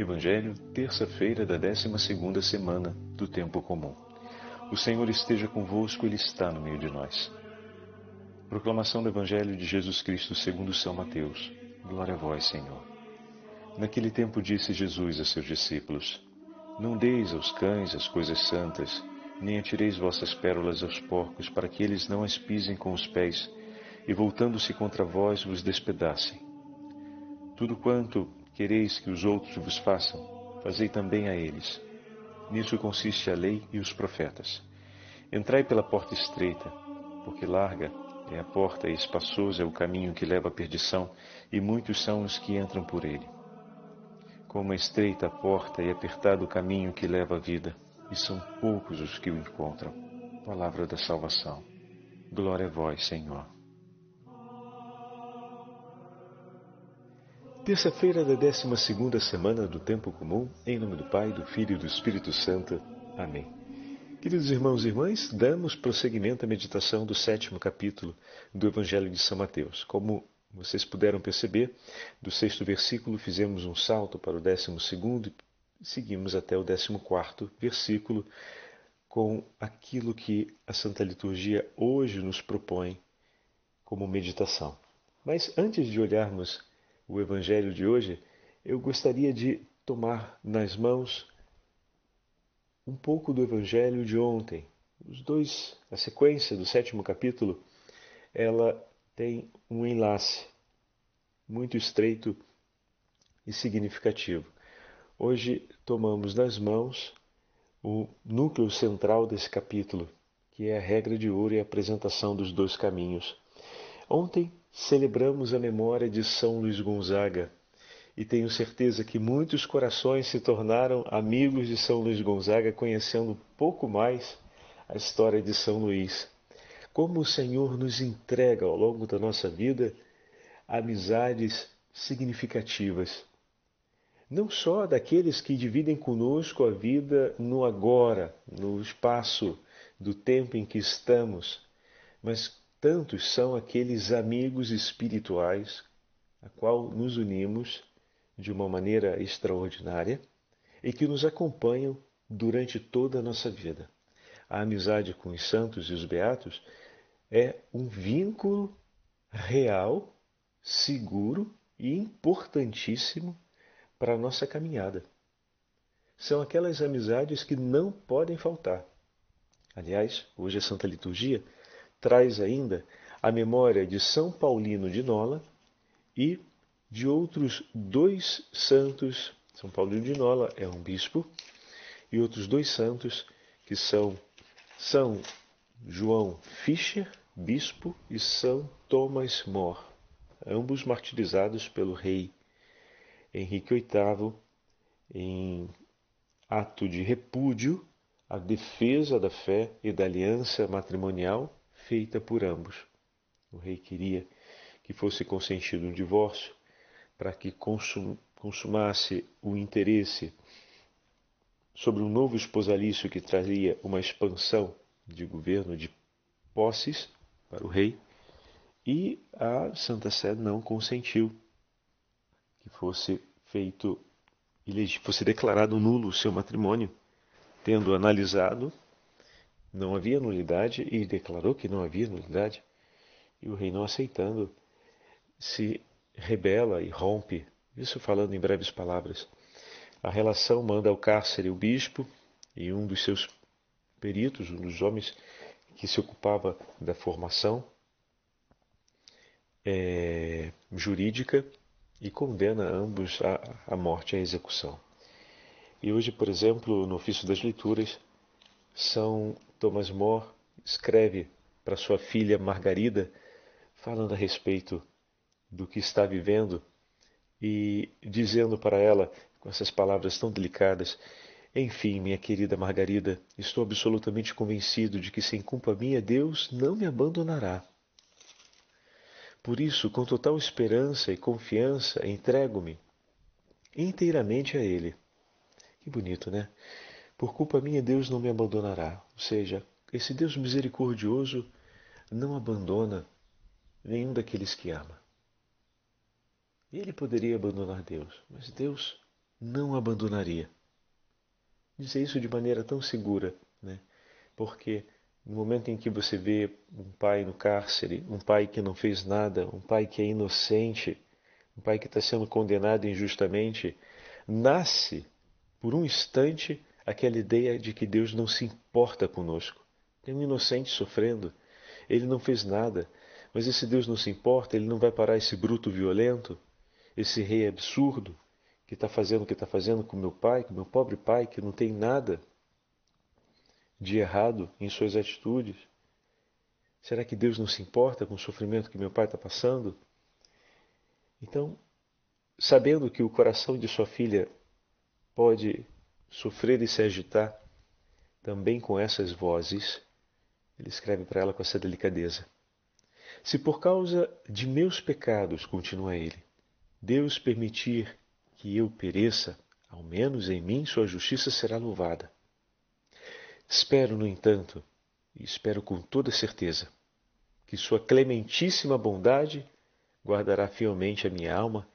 Evangelho, terça-feira da 12ª semana do tempo comum. O Senhor esteja convosco, ele está no meio de nós. Proclamação do Evangelho de Jesus Cristo, segundo São Mateus. Glória a vós, Senhor. Naquele tempo disse Jesus a seus discípulos: Não deis aos cães as coisas santas, nem atireis vossas pérolas aos porcos, para que eles não as pisem com os pés, e voltando-se contra vós vos despedacem. Tudo quanto quereis que os outros vos façam, fazei também a eles. Nisso consiste a lei e os profetas. Entrai pela porta estreita, porque larga é a porta e espaçoso é o caminho que leva à perdição, e muitos são os que entram por ele. Como é estreita a porta e apertado o caminho que leva à vida, e são poucos os que o encontram. Palavra da salvação. Glória a vós, Senhor. Terça-feira da 12 semana do Tempo Comum, em nome do Pai, do Filho e do Espírito Santo. Amém. Queridos irmãos e irmãs, damos prosseguimento à meditação do sétimo capítulo do Evangelho de São Mateus. Como vocês puderam perceber, do sexto versículo fizemos um salto para o décimo segundo e seguimos até o décimo quarto versículo com aquilo que a Santa Liturgia hoje nos propõe como meditação. Mas antes de olharmos o Evangelho de hoje, eu gostaria de tomar nas mãos um pouco do Evangelho de ontem. Os dois, a sequência do sétimo capítulo, ela tem um enlace muito estreito e significativo. Hoje tomamos nas mãos o núcleo central desse capítulo, que é a regra de ouro e a apresentação dos dois caminhos. Ontem celebramos a memória de São Luís Gonzaga e tenho certeza que muitos corações se tornaram amigos de São Luís Gonzaga, conhecendo um pouco mais a história de São Luís. Como o Senhor nos entrega ao longo da nossa vida amizades significativas. Não só daqueles que dividem conosco a vida no agora, no espaço do tempo em que estamos, mas Tantos são aqueles amigos espirituais a qual nos unimos de uma maneira extraordinária e que nos acompanham durante toda a nossa vida. A amizade com os santos e os beatos é um vínculo real, seguro e importantíssimo para a nossa caminhada. São aquelas amizades que não podem faltar. Aliás, hoje a Santa Liturgia traz ainda a memória de São Paulino de Nola e de outros dois santos. São Paulino de Nola é um bispo, e outros dois santos que são São João Fischer, bispo, e São Thomas More, ambos martirizados pelo rei Henrique VIII em ato de repúdio à defesa da fé e da aliança matrimonial feita por ambos. O rei queria que fosse consentido um divórcio para que consum, consumasse o interesse sobre um novo esposalício que traria uma expansão de governo de posses para o rei, e a Santa Sé não consentiu que fosse feito, fosse declarado nulo o seu matrimônio, tendo analisado não havia nulidade e declarou que não havia nulidade. E o rei, não aceitando, se rebela e rompe. Isso falando em breves palavras. A relação manda ao cárcere o bispo e um dos seus peritos, um dos homens que se ocupava da formação é, jurídica e condena ambos à, à morte e à execução. E hoje, por exemplo, no ofício das leituras, são Thomas More escreve para sua filha Margarida, falando a respeito do que está vivendo e dizendo para ela, com essas palavras tão delicadas, enfim, minha querida Margarida, estou absolutamente convencido de que sem culpa minha Deus não me abandonará. Por isso, com total esperança e confiança, entrego-me inteiramente a Ele. Que bonito, né? Por culpa minha, Deus não me abandonará. Ou seja, esse Deus misericordioso não abandona nenhum daqueles que ama. Ele poderia abandonar Deus, mas Deus não abandonaria. Dizer isso de maneira tão segura, né? Porque no momento em que você vê um pai no cárcere, um pai que não fez nada, um pai que é inocente, um pai que está sendo condenado injustamente, nasce por um instante aquela ideia de que Deus não se importa conosco. Tem um inocente sofrendo, ele não fez nada, mas esse Deus não se importa, ele não vai parar esse bruto violento, esse rei absurdo que está fazendo o que está fazendo com meu pai, com meu pobre pai, que não tem nada de errado em suas atitudes? Será que Deus não se importa com o sofrimento que meu pai está passando? Então, sabendo que o coração de sua filha pode sofrer e se agitar também com essas vozes, ele escreve para ela com essa delicadeza. Se por causa de meus pecados, continua ele, Deus permitir que eu pereça, ao menos em mim sua justiça será louvada. Espero, no entanto, e espero com toda certeza, que Sua clementíssima bondade guardará fielmente a minha alma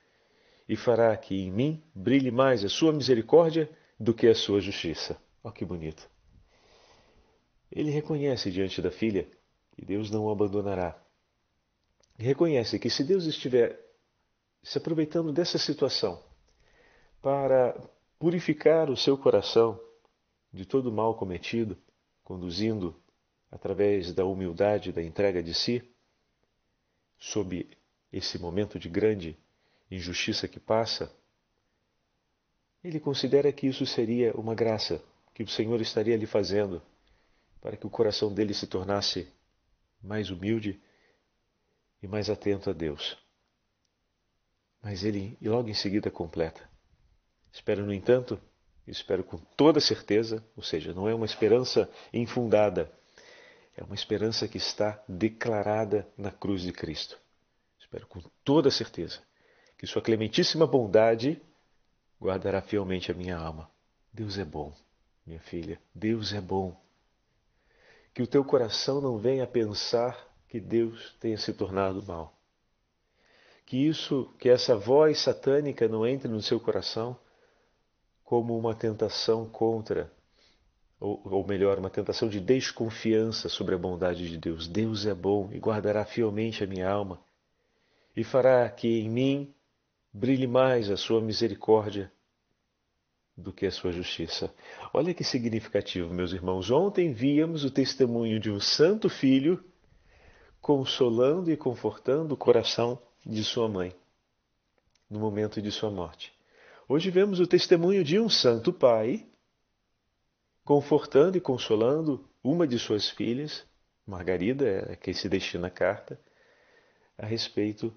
e fará que em mim brilhe mais a Sua misericórdia do que a Sua justiça. Olha que bonito. Ele reconhece diante da filha que Deus não o abandonará. Reconhece que se Deus estiver se aproveitando dessa situação para purificar o seu coração de todo o mal cometido, conduzindo através da humildade, da entrega de si, sob esse momento de grande injustiça que passa, ele considera que isso seria uma graça que o Senhor estaria lhe fazendo para que o coração dele se tornasse mais humilde e mais atento a Deus. Mas ele logo em seguida completa. Espero, no entanto, espero com toda certeza, ou seja, não é uma esperança infundada, é uma esperança que está declarada na cruz de Cristo. Espero com toda certeza que Sua clementíssima bondade guardará fielmente a minha alma. Deus é bom, minha filha, Deus é bom. Que o teu coração não venha a pensar que Deus tenha se tornado mal. Que isso, que essa voz satânica não entre no seu coração como uma tentação contra, ou, ou melhor, uma tentação de desconfiança sobre a bondade de Deus. Deus é bom e guardará fielmente a minha alma e fará que em mim brilhe mais a sua misericórdia do que a sua justiça. Olha que significativo, meus irmãos. Ontem víamos o testemunho de um santo filho consolando e confortando o coração de sua mãe no momento de sua morte. Hoje vemos o testemunho de um santo pai confortando e consolando uma de suas filhas, Margarida, é quem se destina a carta, a respeito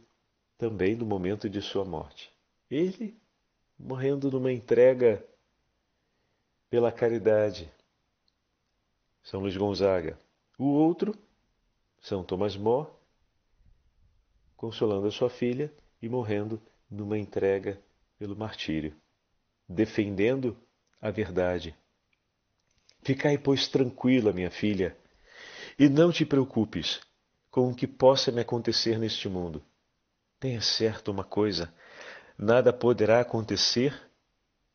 também do momento de sua morte. Ele morrendo numa entrega pela caridade. São Luís Gonzaga. O outro, São Tomás More, consolando a sua filha e morrendo numa entrega pelo martírio, defendendo a verdade. Ficai, pois, tranquila, minha filha, e não te preocupes com o que possa me acontecer neste mundo. Tenha certo uma coisa: nada poderá acontecer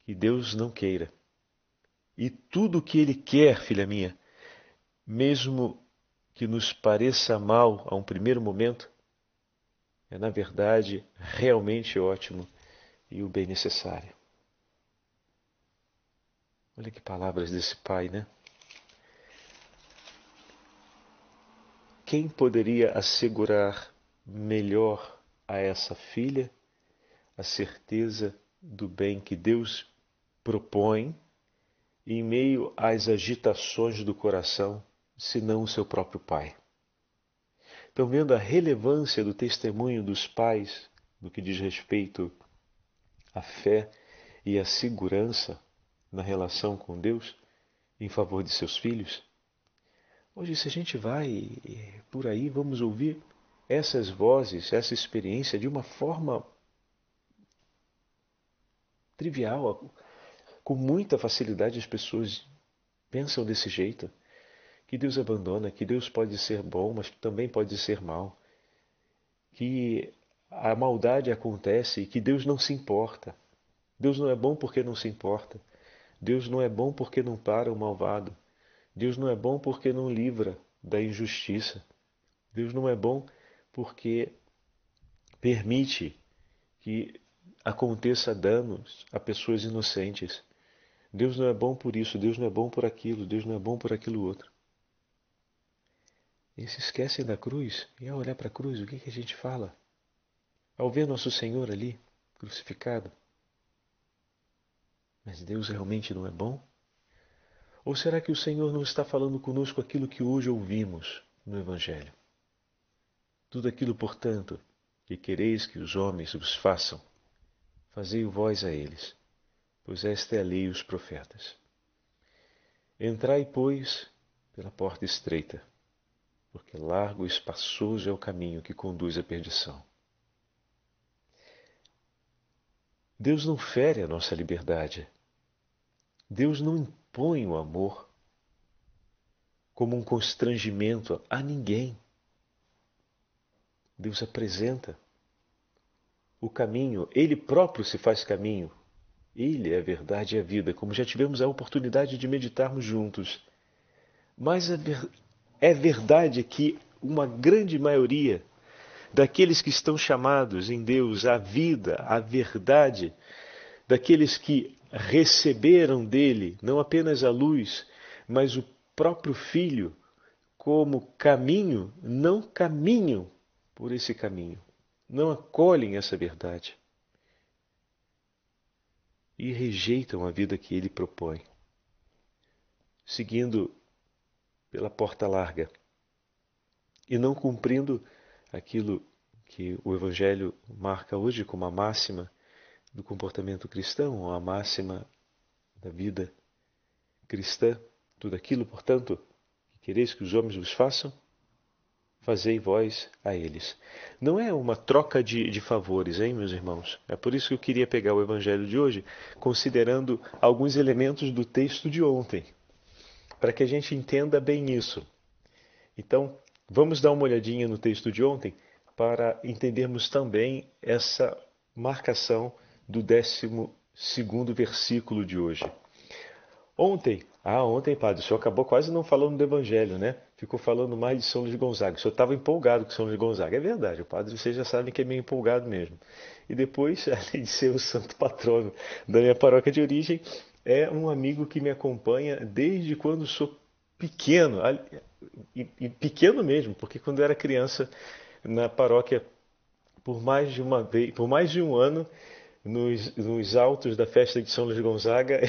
que Deus não queira. E tudo o que Ele quer, filha minha, mesmo que nos pareça mal a um primeiro momento, é na verdade realmente ótimo e o bem necessário. Olha que palavras desse pai, né? Quem poderia assegurar melhor a essa filha a certeza do bem que Deus propõe em meio às agitações do coração, senão o seu próprio pai? Então, vendo a relevância do testemunho dos pais no que diz respeito a fé e a segurança na relação com Deus em favor de seus filhos? Hoje, se a gente vai por aí, vamos ouvir essas vozes, essa experiência de uma forma trivial, com muita facilidade as pessoas pensam desse jeito, que Deus abandona, que Deus pode ser bom, mas também pode ser mal, que a maldade acontece e que Deus não se importa. Deus não é bom porque não se importa. Deus não é bom porque não para o malvado. Deus não é bom porque não livra da injustiça. Deus não é bom porque permite que aconteça danos a pessoas inocentes. Deus não é bom por isso, Deus não é bom por aquilo, Deus não é bom por aquilo outro. E se esquecem da cruz, e ao olhar para a cruz, o que, que a gente fala? Ao ver nosso Senhor ali, crucificado, mas Deus realmente não é bom? Ou será que o Senhor não está falando conosco aquilo que hoje ouvimos no Evangelho? Tudo aquilo, portanto, que quereis que os homens vos façam, fazei-o vós a eles, pois esta é a lei e os profetas. Entrai, pois, pela porta estreita, porque largo e espaçoso é o caminho que conduz à perdição. Deus não fere a nossa liberdade. Deus não impõe o amor como um constrangimento a ninguém. Deus apresenta o caminho, Ele próprio se faz caminho. Ele é a verdade e a vida, como já tivemos a oportunidade de meditarmos juntos. Mas é verdade que uma grande maioria daqueles que estão chamados em Deus à vida, à verdade, daqueles que receberam dele não apenas a luz, mas o próprio Filho como caminho, não caminham por esse caminho, não acolhem essa verdade. E rejeitam a vida que ele propõe, seguindo pela porta larga. E não cumprindo aquilo que o Evangelho marca hoje como a máxima do comportamento cristão, ou a máxima da vida cristã. Tudo aquilo, portanto, que quereis que os homens vos façam, fazei vós a eles. Não é uma troca de, de, favores, hein, meus irmãos? É por isso que eu queria pegar o Evangelho de hoje, considerando alguns elementos do texto de ontem, para que a gente entenda bem isso. Então, vamos dar uma olhadinha no texto de ontem para entendermos também essa marcação do décimo segundo versículo de hoje. Ontem, ah, ontem, padre, o senhor acabou quase não falando do Evangelho, né? Ficou falando mais de São Luís Gonzaga. O senhor estava empolgado com São Luís Gonzaga. É verdade, o padre, vocês já sabem que é meio empolgado mesmo. E depois, além de ser o santo patrono da minha paróquia de origem, é um amigo que me acompanha desde quando sou pequeno. E, pequeno mesmo, porque quando eu era criança na paróquia, por mais de uma vez, por mais de um ano, nos, nos altos da festa de São Luís Gonzaga,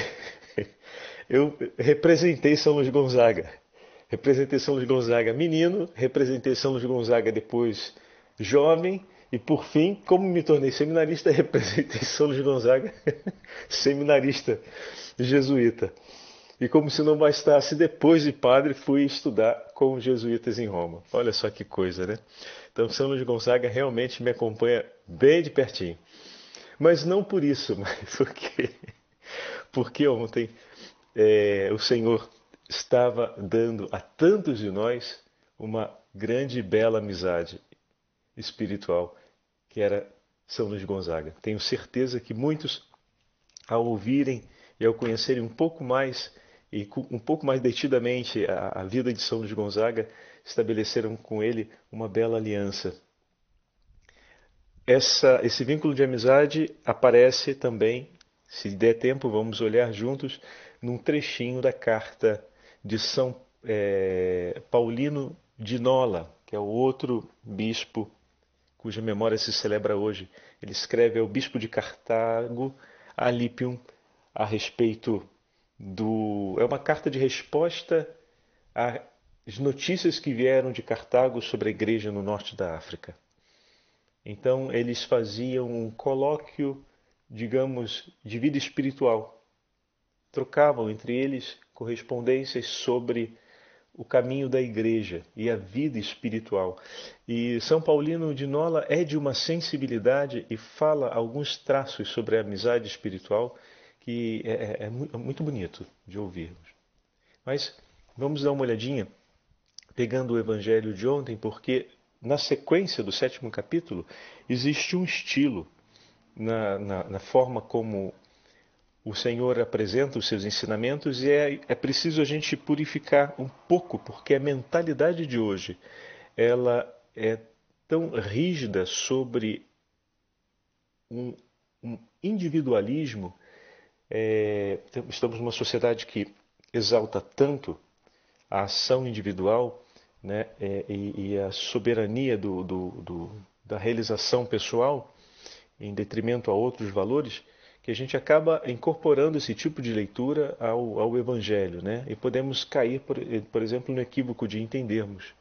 eu representei São Luís Gonzaga. Representei São Luís Gonzaga menino, representei São Luís Gonzaga depois jovem, e por fim, como me tornei seminarista, representei São Luís Gonzaga, seminarista jesuíta. E como se não bastasse, depois de padre, fui estudar com os jesuítas em Roma. Olha só que coisa, né? Então, São Luís Gonzaga realmente me acompanha bem de pertinho. Mas não por isso, mas porque, porque ontem é, o Senhor estava dando a tantos de nós uma grande e bela amizade espiritual, que era São Luís Gonzaga. Tenho certeza que muitos, ao ouvirem e ao conhecerem um pouco mais e um pouco mais detidamente a, a vida de São Luís Gonzaga, estabeleceram com ele uma bela aliança. Essa, esse vínculo de amizade aparece também, se der tempo, vamos olhar juntos num trechinho da carta de São é, Paulino de Nola, que é o outro bispo cuja memória se celebra hoje. Ele escreve ao bispo de Cartago, Alipium, a respeito do. É uma carta de resposta às notícias que vieram de Cartago sobre a igreja no norte da África. Então, eles faziam um colóquio, digamos, de vida espiritual trocavam entre eles correspondências sobre o caminho da igreja e a vida espiritual. E São Paulino de Nola é de uma sensibilidade e fala alguns traços sobre a amizade espiritual que é, é, é, é muito bonito de ouvirmos. Mas vamos dar uma olhadinha, pegando o evangelho de ontem, porque na sequência do sétimo capítulo existe um estilo na, na, na forma como o Senhor apresenta os seus ensinamentos e é, é preciso a gente purificar um pouco, porque a mentalidade de hoje ela é tão rígida sobre um, um individualismo. É, estamos numa sociedade que exalta tanto a ação individual né, é, e, e, a soberania do, do, do, da realização pessoal em detrimento a outros valores que a gente acaba incorporando esse tipo de leitura ao, ao Evangelho, né? E podemos cair, por, por exemplo, no equívoco de entendermos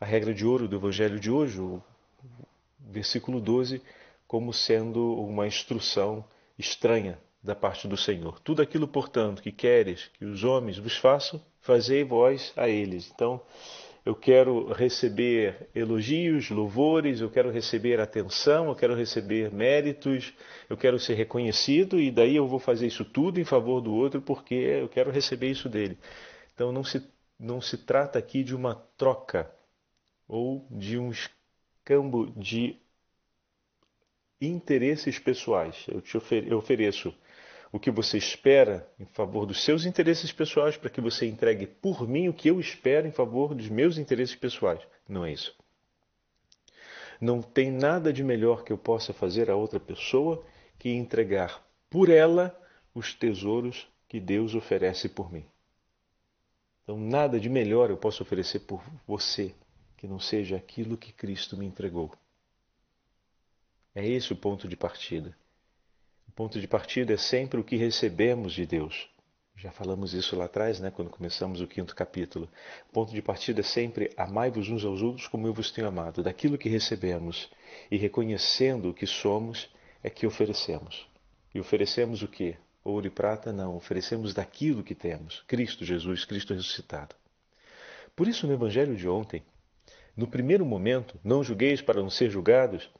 a regra de ouro do Evangelho de hoje, o versículo 12, como sendo uma instrução estranha da parte do Senhor. Tudo aquilo, portanto, que queres que os homens vos façam, fazei vós a eles. Então, eu quero receber elogios, louvores, eu quero receber atenção, eu quero receber méritos, eu quero ser reconhecido e daí eu vou fazer isso tudo em favor do outro porque eu quero receber isso dele. Então não se, não se trata aqui de uma troca ou de um escambo de interesses pessoais. Eu te ofereço o que você espera em favor dos seus interesses pessoais para que você entregue por mim o que eu espero em favor dos meus interesses pessoais. Não é isso. Não tem nada de melhor que eu possa fazer a outra pessoa que entregar por ela os tesouros que Deus oferece por mim. Então, nada de melhor eu posso oferecer por você que não seja aquilo que Cristo me entregou. É esse o ponto de partida ponto de partida é sempre o que recebemos de Deus. Já falamos isso lá atrás, né, quando começamos o quinto capítulo. O ponto de partida é sempre amai-vos uns aos outros como eu vos tenho amado, daquilo que recebemos. E reconhecendo o que somos, é que oferecemos. E oferecemos o quê? Ouro e prata? Não, oferecemos daquilo que temos. Cristo Jesus, Cristo ressuscitado. Por isso, no Evangelho de ontem, no primeiro momento, não julgueis para não ser julgados,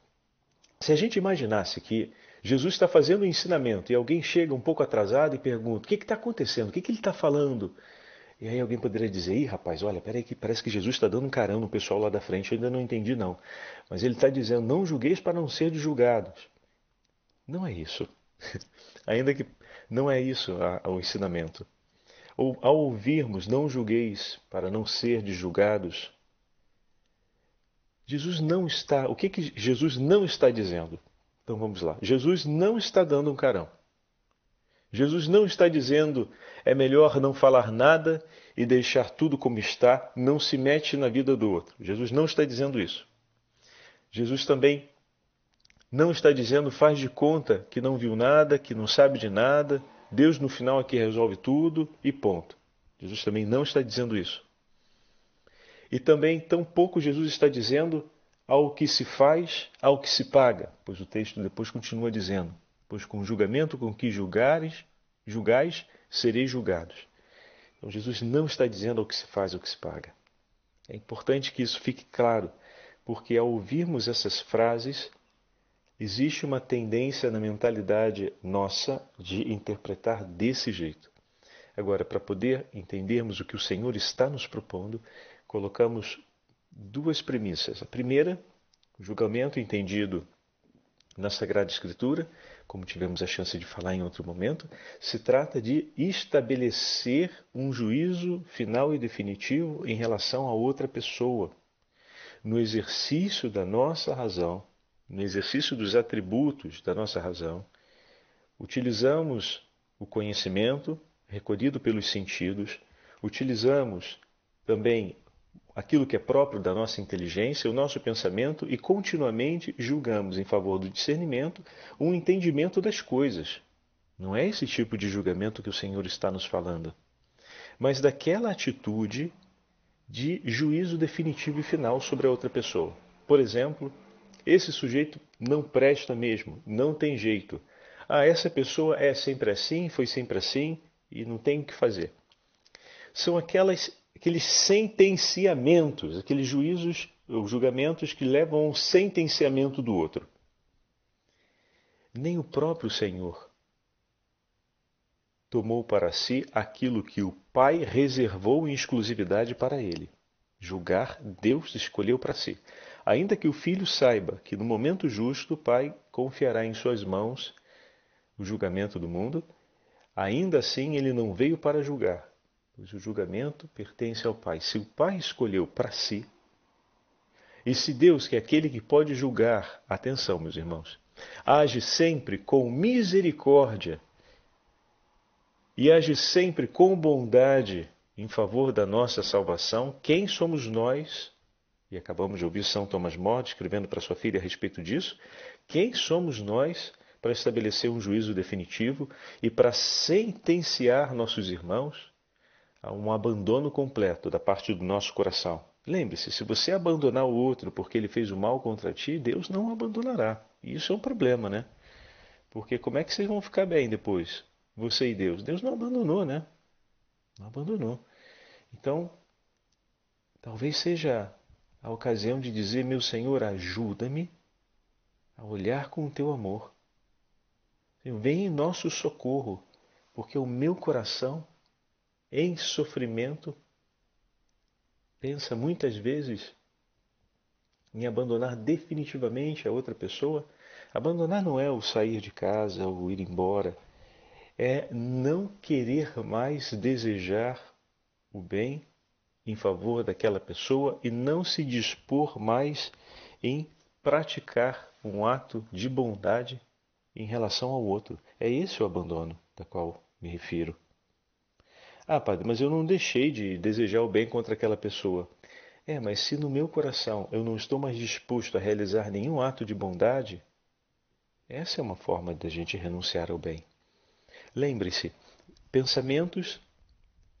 se a gente imaginasse que Jesus está fazendo um ensinamento e alguém chega um pouco atrasado e pergunta: o que está acontecendo? O que, que ele está falando? E aí alguém poderia dizer: ih, rapaz, olha, peraí, que parece que Jesus está dando um carão no pessoal lá da frente, eu ainda não entendi não. Mas ele está dizendo: não julgueis para não ser julgados. Não é isso. ainda que não é isso o ensinamento. Ou ao ouvirmos, não julgueis para não ser julgados. Jesus não está. O que, que Jesus não está dizendo? Então vamos lá. Jesus não está dando um carão. Jesus não está dizendo é melhor não falar nada e deixar tudo como está, não se mete na vida do outro. Jesus não está dizendo isso. Jesus também não está dizendo faz de conta que não viu nada, que não sabe de nada, Deus no final aqui resolve tudo e ponto. Jesus também não está dizendo isso. E também, tampouco Jesus está dizendo ao que se faz, ao que se paga, pois o texto depois continua dizendo: Pois com o julgamento com que julgares, julgais, sereis julgados. Então Jesus não está dizendo ao que se faz, ao que se paga. É importante que isso fique claro, porque ao ouvirmos essas frases, existe uma tendência na mentalidade nossa de interpretar desse jeito. Agora, para poder entendermos o que o Senhor está nos propondo, colocamos duas premissas. A primeira, o julgamento entendido na Sagrada Escritura, como tivemos a chance de falar em outro momento, se trata de estabelecer um juízo final e definitivo em relação a outra pessoa. No exercício da nossa razão, no exercício dos atributos da nossa razão, utilizamos o conhecimento recolhido pelos sentidos, utilizamos também aquilo que é próprio da nossa inteligência, o nosso pensamento e continuamente julgamos em favor do discernimento um entendimento das coisas. Não é esse tipo de julgamento que o Senhor está nos falando, mas daquela atitude de juízo definitivo e final sobre a outra pessoa. Por exemplo, esse sujeito não presta mesmo, não tem jeito. Ah, essa pessoa é sempre assim, foi sempre assim e não tem o que fazer. São aquelas aqueles sentenciamentos, aqueles juízos ou julgamentos que levam ao sentenciamento do outro. Nem o próprio Senhor tomou para si aquilo que o Pai reservou em exclusividade para ele. Julgar, Deus escolheu para si. Ainda que o filho saiba que no momento justo o Pai confiará em suas mãos o julgamento do mundo, Ainda assim, ele não veio para julgar, pois o julgamento pertence ao Pai. Se o Pai escolheu para si, e se Deus, que é aquele que pode julgar, atenção, meus irmãos, age sempre com misericórdia e age sempre com bondade em favor da nossa salvação, quem somos nós? E acabamos de ouvir São Tomás More escrevendo para sua filha a respeito disso. Quem somos nós para estabelecer um juízo definitivo e para sentenciar nossos irmãos um abandono completo da parte do nosso coração? Lembre-se, se você abandonar o outro porque ele fez o mal contra ti, Deus não o abandonará. E isso é um problema, né? Porque como é que vocês vão ficar bem depois? Você e Deus. Deus não abandonou, né? Não abandonou. Então, talvez seja a ocasião de dizer: Meu Senhor, ajuda-me a olhar com o teu amor. Vem em nosso socorro, porque o meu coração, em sofrimento, pensa muitas vezes em abandonar definitivamente a outra pessoa. Abandonar não é o sair de casa, ou ir embora, é não querer mais desejar o bem em favor daquela pessoa e não se dispor mais em praticar um ato de bondade em relação ao outro. É esse o abandono da qual me refiro. Ah, padre, mas eu não deixei de desejar o bem contra aquela pessoa. É, mas se no meu coração eu não estou mais disposto a realizar nenhum ato de bondade, essa é uma forma da gente renunciar ao bem. Lembre-se, pensamentos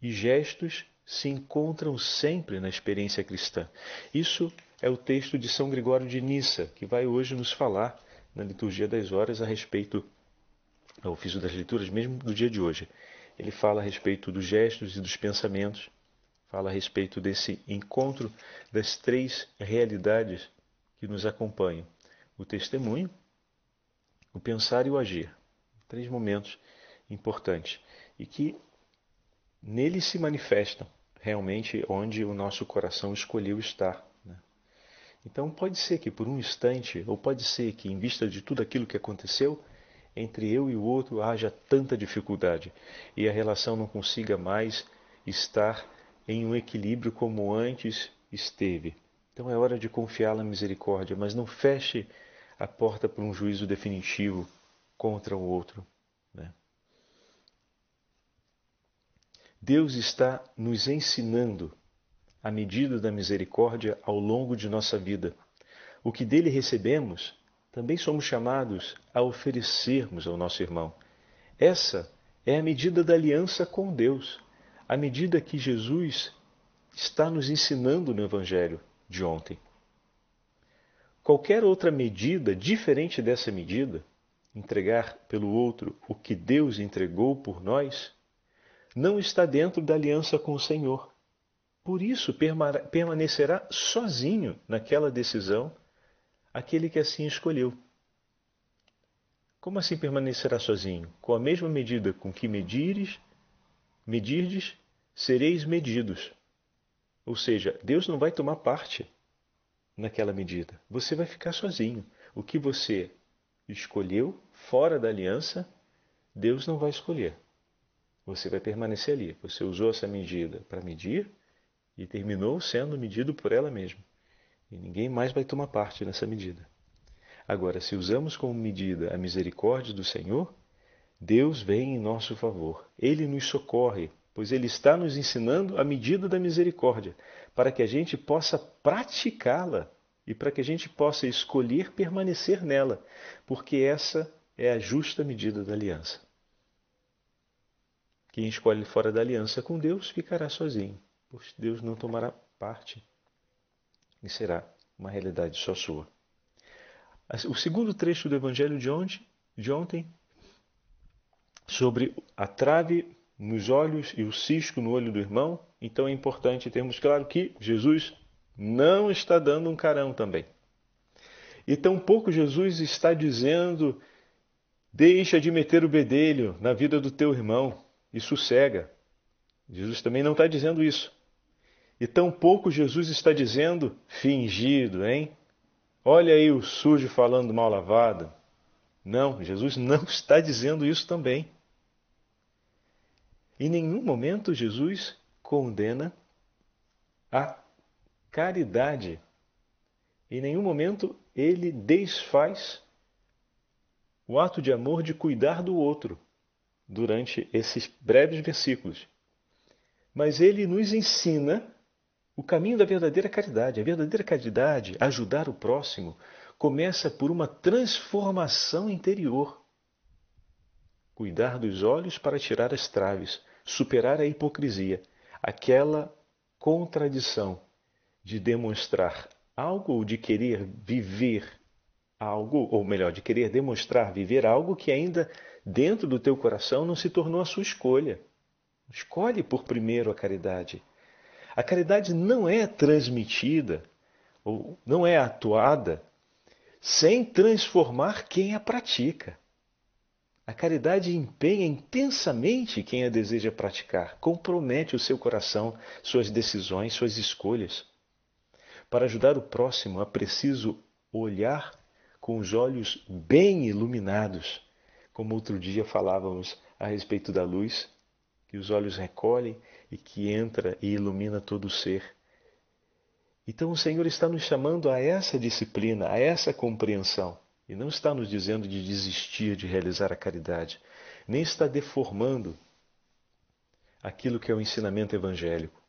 e gestos se encontram sempre na experiência cristã. Isso é o texto de São Gregório de Nissa, que vai hoje nos falar na liturgia das horas a respeito ao ofício das leituras, mesmo do dia de hoje. Ele fala a respeito dos gestos e dos pensamentos, fala a respeito desse encontro das três realidades que nos acompanham: o testemunho, o pensar e o agir. Três momentos importantes e que nele se manifestam realmente onde o nosso coração escolheu estar. Né? Então pode ser que por um instante, ou pode ser que em vista de tudo aquilo que aconteceu, entre eu e o outro haja tanta dificuldade e a relação não consiga mais estar em um equilíbrio como antes esteve. Então é hora de confiar na misericórdia, mas não feche a porta para um juízo definitivo contra o outro. Né? Deus está nos ensinando a medida da misericórdia ao longo de nossa vida. O que dele recebemos, também somos chamados a oferecermos ao nosso irmão. Essa é a medida da aliança com Deus, a medida que Jesus está nos ensinando no Evangelho de ontem. Qualquer outra medida diferente dessa medida, entregar pelo outro o que Deus entregou por nós, não está dentro da aliança com o Senhor. Por isso permanecerá sozinho naquela decisão aquele que assim escolheu. Como assim permanecerá sozinho? Com a mesma medida com que medires, medirdes, sereis medidos. Ou seja, Deus não vai tomar parte naquela medida. Você vai ficar sozinho. O que você escolheu fora da aliança, Deus não vai escolher. Você vai permanecer ali. Você usou essa medida para medir e terminou sendo medido por ela mesma. E ninguém mais vai tomar parte nessa medida. Agora, se usamos como medida a misericórdia do Senhor, Deus vem em nosso favor. Ele nos socorre, pois Ele está nos ensinando a medida da misericórdia, para que a gente possa praticá-la e para que a gente possa escolher permanecer nela, porque essa é a justa medida da aliança. Quem escolhe fora da aliança com Deus ficará sozinho, pois Deus não tomará parte e será uma realidade só sua. O segundo trecho do Evangelho de ontem, de ontem sobre a trave nos olhos e o cisco no olho do irmão, então é importante termos claro que Jesus não está dando um carão também. E tampouco Jesus está dizendo: deixa de meter o bedelho na vida do teu irmão e sossega. Jesus também não está dizendo isso. E tampouco Jesus está dizendo fingido, hein? Olha aí o sujo falando mal lavado. Não, Jesus não está dizendo isso também. Em nenhum momento Jesus condena a caridade. Em nenhum momento ele desfaz o ato de amor de cuidar do outro durante esses breves versículos. Mas ele nos ensina o caminho da verdadeira caridade. A verdadeira caridade, ajudar o próximo, começa por uma transformação interior. Cuidar dos olhos para tirar as traves, superar a hipocrisia, aquela contradição de demonstrar algo ou de querer viver algo, ou melhor, de querer demonstrar viver algo que ainda dentro do teu coração não se tornou a sua escolha. Escolhe por primeiro a caridade. A caridade não é transmitida ou não é atuada sem transformar quem a pratica. A caridade empenha intensamente quem a deseja praticar, compromete o seu coração, suas decisões, suas escolhas. Para ajudar o próximo, é preciso olhar com os olhos bem iluminados, como outro dia falávamos a respeito da luz, que os olhos recolhem e que entra e ilumina todo o ser. Então o Senhor está nos chamando a essa disciplina, a essa compreensão. E não está nos dizendo de desistir de realizar a caridade, nem está deformando aquilo que é o ensinamento evangélico.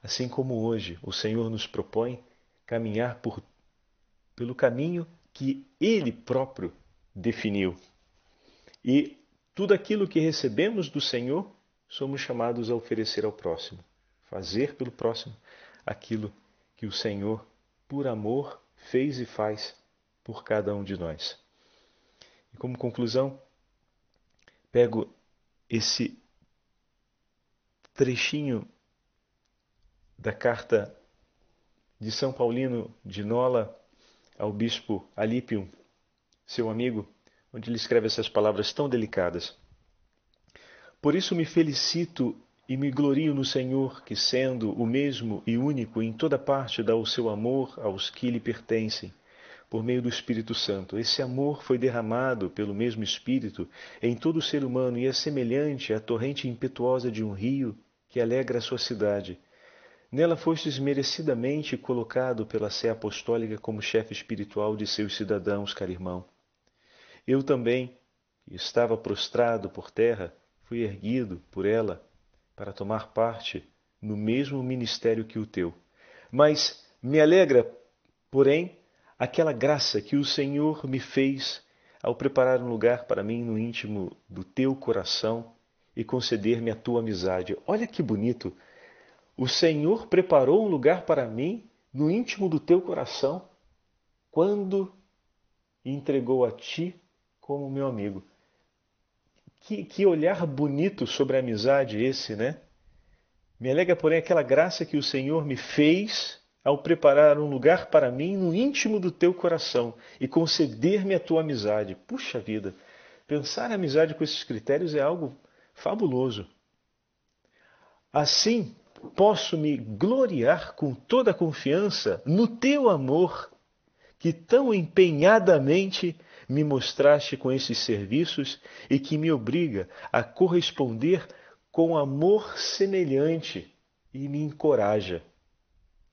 Assim como hoje o Senhor nos propõe caminhar por, pelo caminho que Ele próprio definiu. E tudo aquilo que recebemos do Senhor, somos chamados a oferecer ao próximo, fazer pelo próximo aquilo que o Senhor, por amor, fez e faz por cada um de nós. E como conclusão, pego esse trechinho da carta de São Paulino de Nola ao bispo Alípio, seu amigo, onde ele escreve essas palavras tão delicadas. Por isso me felicito e me glorio no Senhor, que, sendo o mesmo e único em toda parte, dá o seu amor aos que lhe pertencem, por meio do Espírito Santo. Esse amor foi derramado pelo mesmo Espírito em todo o ser humano e é semelhante à torrente impetuosa de um rio que alegra a sua cidade. Nela fostes merecidamente colocado pela Sé Apostólica como chefe espiritual de seus cidadãos, caro irmão. Eu também, que estava prostrado por terra, fui erguido por ela para tomar parte no mesmo ministério que o teu. Mas me alegra, porém, aquela graça que o Senhor me fez ao preparar um lugar para mim no íntimo do teu coração e conceder-me a tua amizade. Olha que bonito! O Senhor preparou um lugar para mim no íntimo do teu coração quando entregou a ti como meu amigo. Que, que olhar bonito sobre a amizade esse, né? Me alega, porém, aquela graça que o Senhor me fez ao preparar um lugar para mim no íntimo do teu coração e conceder-me a tua amizade. Puxa vida, pensar a amizade com esses critérios é algo fabuloso. Assim, posso me gloriar com toda a confiança no teu amor, que tão empenhadamente me mostraste com esses serviços e que me obriga a corresponder com amor semelhante e me encoraja.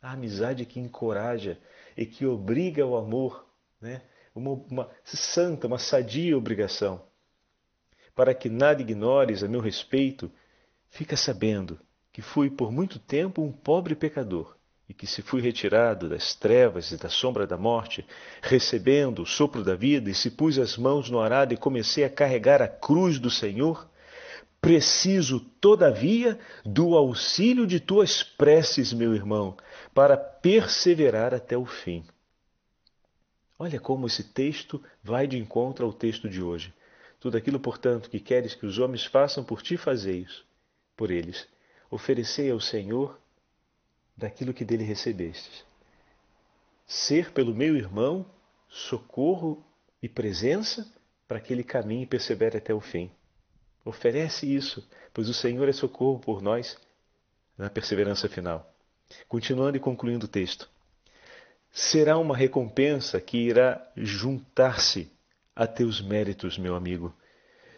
A amizade que encoraja e que obriga ao amor, né? uma, uma santa, uma sadia obrigação. Para que nada ignores a meu respeito, fica sabendo que fui por muito tempo um pobre pecador e que se fui retirado das trevas e da sombra da morte, recebendo o sopro da vida, e se pus as mãos no arado e comecei a carregar a cruz do Senhor, preciso, todavia, do auxílio de tuas preces, meu irmão, para perseverar até o fim. Olha como esse texto vai de encontro ao texto de hoje. Tudo aquilo, portanto, que queres que os homens façam por ti, fazei-os por eles. Oferecei ao Senhor daquilo que dele recebestes. Ser pelo meu irmão socorro e presença para que ele caminhe e persevere até o fim. Oferece isso, pois o Senhor é socorro por nós na perseverança final. Continuando e concluindo o texto. Será uma recompensa que irá juntar-se a teus méritos, meu amigo,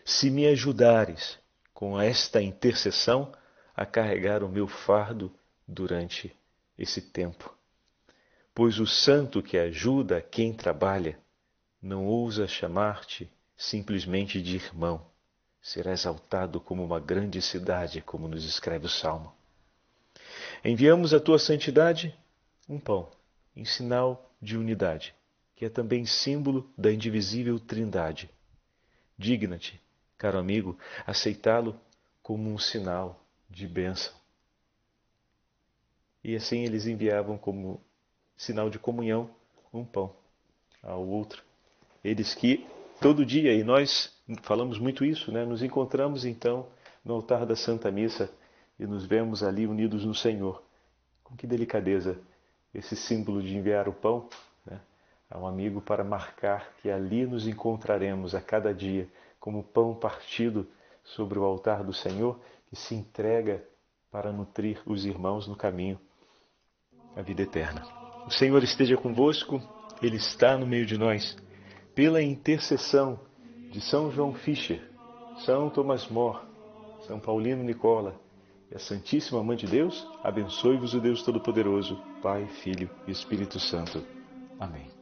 se me ajudares com esta intercessão, a carregar o meu fardo durante esse tempo. Pois o santo que ajuda quem trabalha não ousa chamar-te simplesmente de irmão. Será exaltado como uma grande cidade, como nos escreve o Salmo. Enviamos a tua santidade um pão, em sinal de unidade, que é também símbolo da indivisível Trindade. Digna-te, caro amigo, aceitá-lo como um sinal de bênção. E assim eles enviavam como sinal de comunhão um pão ao outro. Eles que todo dia, e nós falamos muito isso, né? nos encontramos então no altar da Santa Missa e nos vemos ali unidos no Senhor. Com que delicadeza esse símbolo de enviar o pão né, a um amigo para marcar que ali nos encontraremos a cada dia como pão partido sobre o altar do Senhor que se entrega para nutrir os irmãos no caminho à vida eterna. O Senhor esteja convosco, Ele está no meio de nós. Pela intercessão de São João Fischer, São Tomás More, São Paulino Nicola e a Santíssima Mãe de Deus, abençoe-vos o Deus Todo-Poderoso, Pai, Filho e Espírito Santo. Amém.